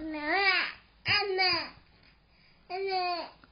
妈妈妈妈妈妈。